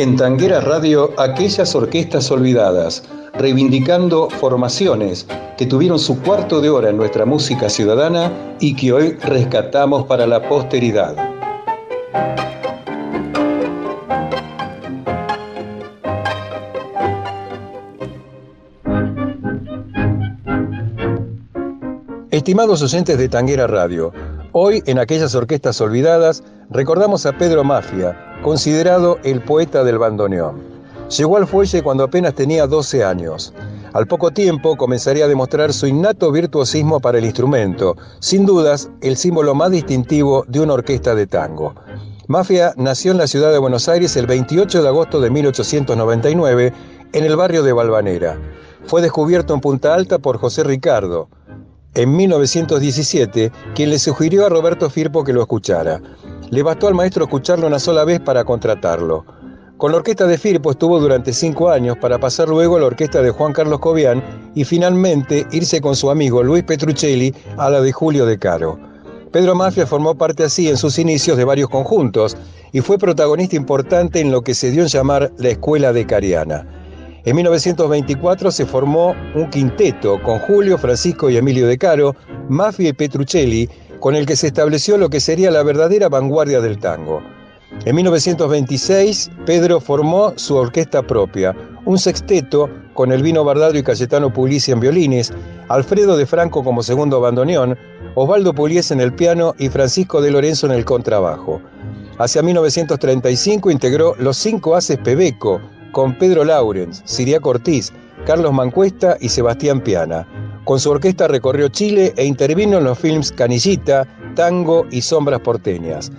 En Tanguera Radio, aquellas orquestas olvidadas, reivindicando formaciones que tuvieron su cuarto de hora en nuestra música ciudadana y que hoy rescatamos para la posteridad. Estimados oyentes de Tanguera Radio, hoy en aquellas orquestas olvidadas recordamos a Pedro Mafia, considerado el poeta del bandoneón. Llegó al fuelle cuando apenas tenía 12 años. Al poco tiempo comenzaría a demostrar su innato virtuosismo para el instrumento, sin dudas el símbolo más distintivo de una orquesta de tango. Mafia nació en la ciudad de Buenos Aires el 28 de agosto de 1899 en el barrio de Balvanera. Fue descubierto en Punta Alta por José Ricardo, en 1917, quien le sugirió a Roberto Firpo que lo escuchara. Le bastó al maestro escucharlo una sola vez para contratarlo. Con la orquesta de Firpo estuvo durante cinco años para pasar luego a la orquesta de Juan Carlos Cobian y finalmente irse con su amigo Luis Petruccelli a la de Julio de Caro. Pedro Mafia formó parte así en sus inicios de varios conjuntos y fue protagonista importante en lo que se dio en llamar la Escuela de Cariana. En 1924 se formó un quinteto con Julio, Francisco y Emilio de Caro, Mafia y Petruccelli, con el que se estableció lo que sería la verdadera vanguardia del tango. En 1926, Pedro formó su orquesta propia, un sexteto con Elvino Bardado y Cayetano Pugliese en violines, Alfredo de Franco como segundo bandoneón, Osvaldo Pugliese en el piano y Francisco de Lorenzo en el contrabajo. Hacia 1935 integró los cinco haces Pebeco, con Pedro Laurens, Siria Ortiz, Carlos Mancuesta y Sebastián Piana. Con su orquesta recorrió Chile e intervino en los films Canillita, Tango y Sombras Porteñas.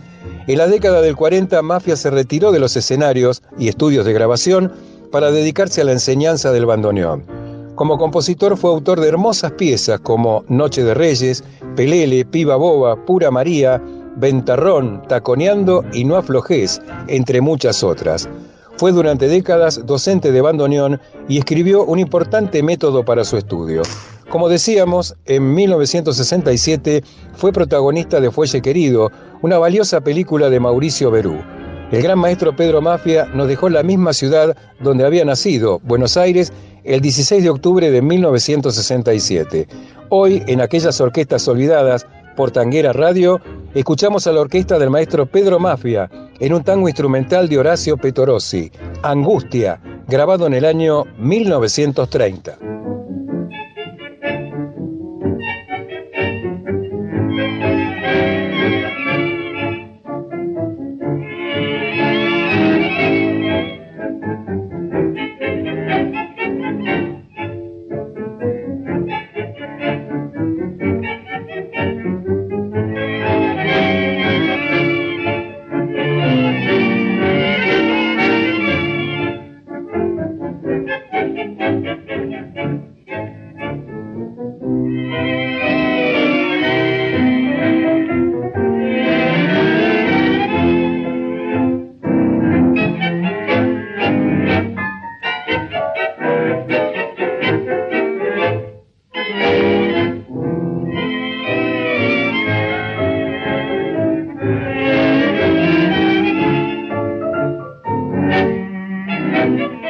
En la década del 40, Mafia se retiró de los escenarios y estudios de grabación para dedicarse a la enseñanza del bandoneón. Como compositor fue autor de hermosas piezas como Noche de Reyes, Pelele, Piba Boba, Pura María, Ventarrón, Taconeando y No Aflojes, entre muchas otras. Fue durante décadas docente de bandoneón y escribió un importante método para su estudio. Como decíamos, en 1967 fue protagonista de Fuelle Querido, una valiosa película de Mauricio Berú. El gran maestro Pedro Mafia nos dejó la misma ciudad donde había nacido, Buenos Aires, el 16 de octubre de 1967. Hoy, en aquellas orquestas olvidadas por Tanguera Radio, escuchamos a la orquesta del maestro Pedro Mafia en un tango instrumental de Horacio Petorossi, Angustia, grabado en el año 1930.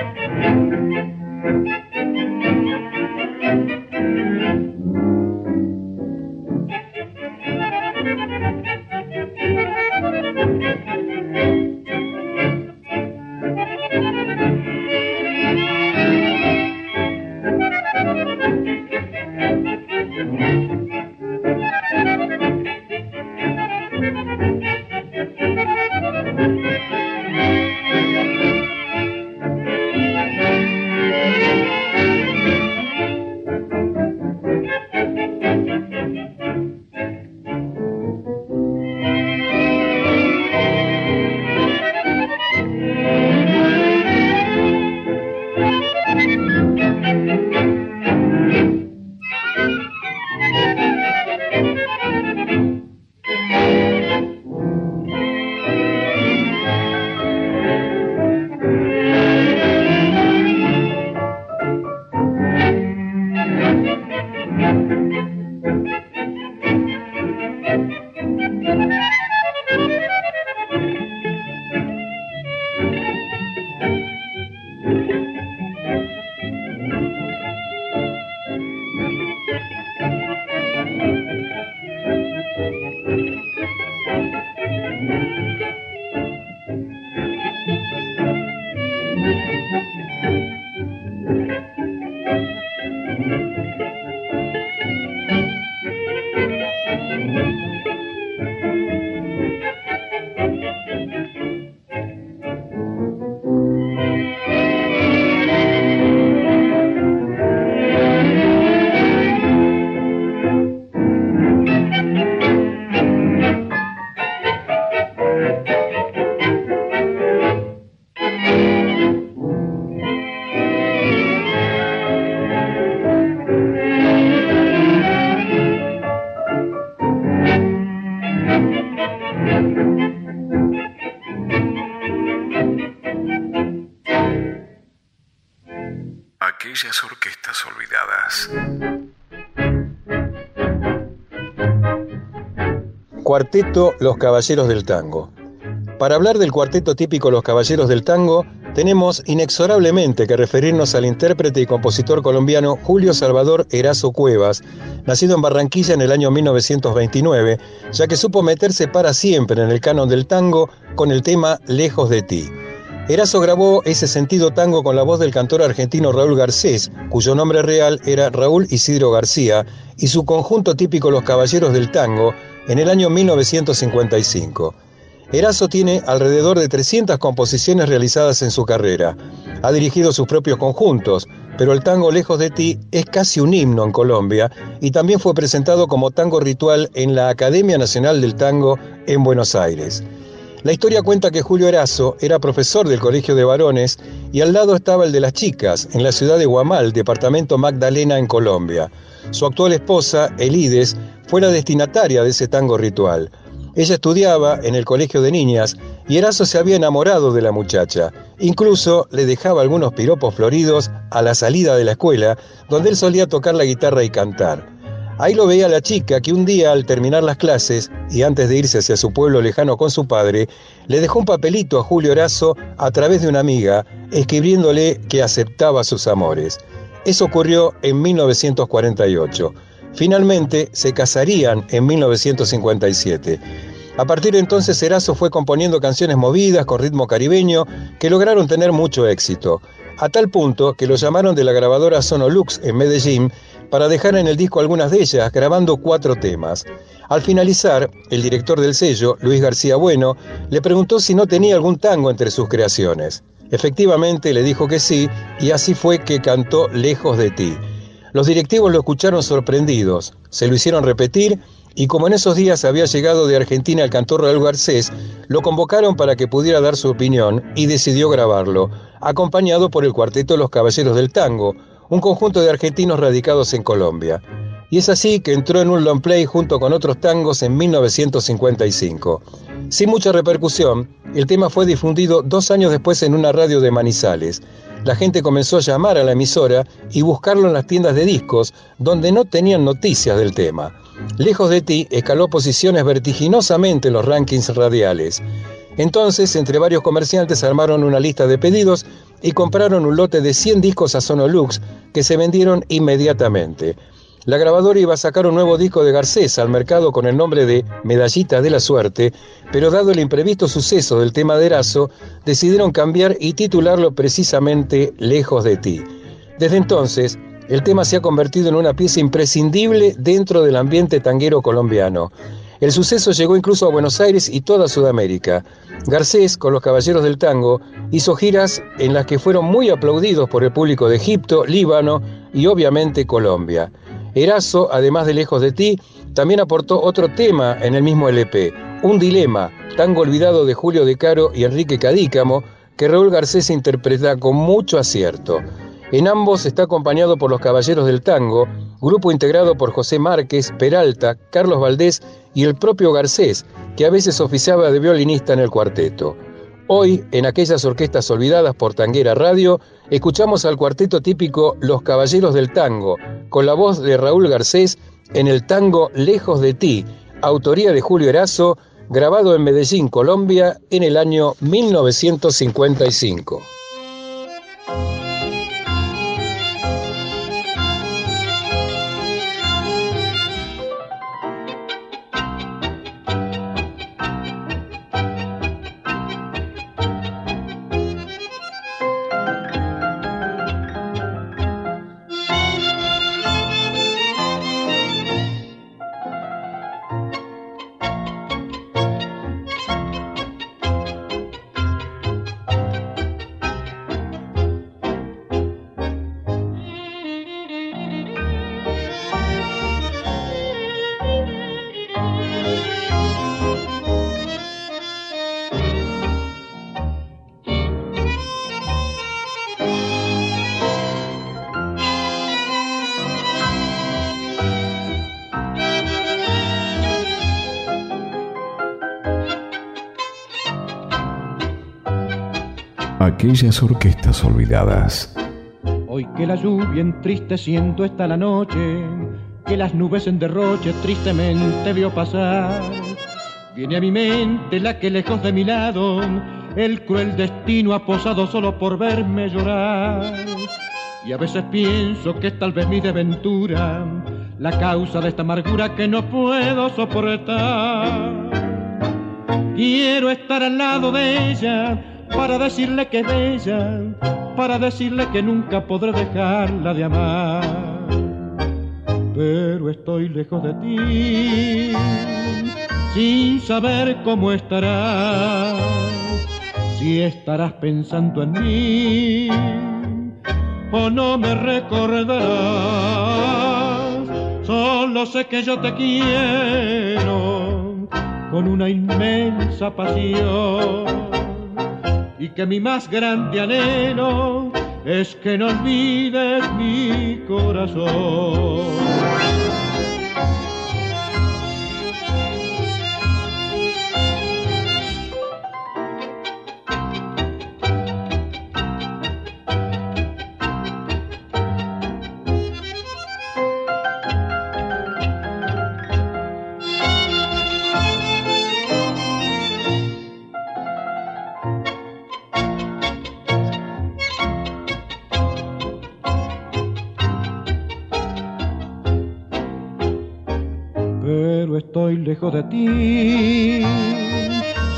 Thank you. Aquellas orquestas olvidadas. Cuarteto Los Caballeros del Tango. Para hablar del cuarteto típico Los Caballeros del Tango, tenemos inexorablemente que referirnos al intérprete y compositor colombiano Julio Salvador Erazo Cuevas, nacido en Barranquilla en el año 1929, ya que supo meterse para siempre en el canon del tango con el tema Lejos de ti. Erazo grabó ese sentido tango con la voz del cantor argentino Raúl Garcés, cuyo nombre real era Raúl Isidro García, y su conjunto típico Los Caballeros del Tango en el año 1955. Erazo tiene alrededor de 300 composiciones realizadas en su carrera. Ha dirigido sus propios conjuntos, pero el tango Lejos de ti es casi un himno en Colombia y también fue presentado como tango ritual en la Academia Nacional del Tango en Buenos Aires. La historia cuenta que Julio Erazo era profesor del Colegio de Varones y al lado estaba el de las chicas, en la ciudad de Guamal, departamento Magdalena, en Colombia. Su actual esposa, Elides, fue la destinataria de ese tango ritual. Ella estudiaba en el colegio de niñas y Erazo se había enamorado de la muchacha. Incluso le dejaba algunos piropos floridos a la salida de la escuela, donde él solía tocar la guitarra y cantar. Ahí lo veía la chica que un día al terminar las clases y antes de irse hacia su pueblo lejano con su padre, le dejó un papelito a Julio Erazo a través de una amiga, escribiéndole que aceptaba sus amores. Eso ocurrió en 1948. Finalmente se casarían en 1957. A partir de entonces Erazo fue componiendo canciones movidas con ritmo caribeño que lograron tener mucho éxito, a tal punto que lo llamaron de la grabadora Sonolux en Medellín para dejar en el disco algunas de ellas, grabando cuatro temas. Al finalizar, el director del sello, Luis García Bueno, le preguntó si no tenía algún tango entre sus creaciones. Efectivamente le dijo que sí, y así fue que cantó Lejos de ti. Los directivos lo escucharon sorprendidos, se lo hicieron repetir y como en esos días había llegado de Argentina el cantor Raúl Garcés, lo convocaron para que pudiera dar su opinión y decidió grabarlo, acompañado por el cuarteto Los Caballeros del Tango, un conjunto de argentinos radicados en Colombia. Y es así que entró en un long play junto con otros tangos en 1955. Sin mucha repercusión, el tema fue difundido dos años después en una radio de Manizales. La gente comenzó a llamar a la emisora y buscarlo en las tiendas de discos, donde no tenían noticias del tema. Lejos de ti escaló posiciones vertiginosamente en los rankings radiales. Entonces, entre varios comerciantes armaron una lista de pedidos y compraron un lote de 100 discos a Sonolux que se vendieron inmediatamente. La grabadora iba a sacar un nuevo disco de Garcés al mercado con el nombre de Medallita de la Suerte, pero dado el imprevisto suceso del tema de Erazo, decidieron cambiar y titularlo precisamente Lejos de ti. Desde entonces, el tema se ha convertido en una pieza imprescindible dentro del ambiente tanguero colombiano. El suceso llegó incluso a Buenos Aires y toda Sudamérica. Garcés, con los Caballeros del Tango, hizo giras en las que fueron muy aplaudidos por el público de Egipto, Líbano y obviamente Colombia. Erazo, además de Lejos de ti, también aportó otro tema en el mismo LP, Un Dilema, tango olvidado de Julio De Caro y Enrique Cadícamo, que Raúl Garcés interpreta con mucho acierto. En ambos está acompañado por los Caballeros del Tango, grupo integrado por José Márquez, Peralta, Carlos Valdés y el propio Garcés, que a veces oficiaba de violinista en el cuarteto. Hoy, en aquellas orquestas olvidadas por Tanguera Radio, escuchamos al cuarteto típico Los Caballeros del Tango, con la voz de Raúl Garcés en el tango Lejos de ti, autoría de Julio Erazo, grabado en Medellín, Colombia, en el año 1955. Aquellas orquestas olvidadas. Hoy que la lluvia entristeciendo está la noche, que las nubes en derroche tristemente vio pasar. Viene a mi mente la que lejos de mi lado el cruel destino ha posado solo por verme llorar. Y a veces pienso que es tal vez mi desventura la causa de esta amargura que no puedo soportar. Quiero estar al lado de ella para decirle que es bella, para decirle que nunca podré dejarla de amar. Pero estoy lejos de ti, sin saber cómo estarás, si estarás pensando en mí o no me recordarás. Solo sé que yo te quiero con una inmensa pasión y que mi más grande anhelo es que no olvides mi corazón. De ti,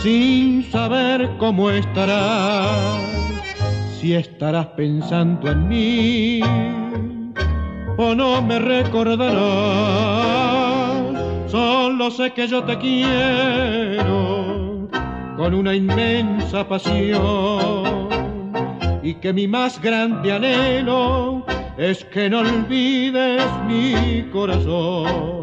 sin saber cómo estarás, si estarás pensando en mí o no me recordarás. Solo sé que yo te quiero con una inmensa pasión y que mi más grande anhelo es que no olvides mi corazón.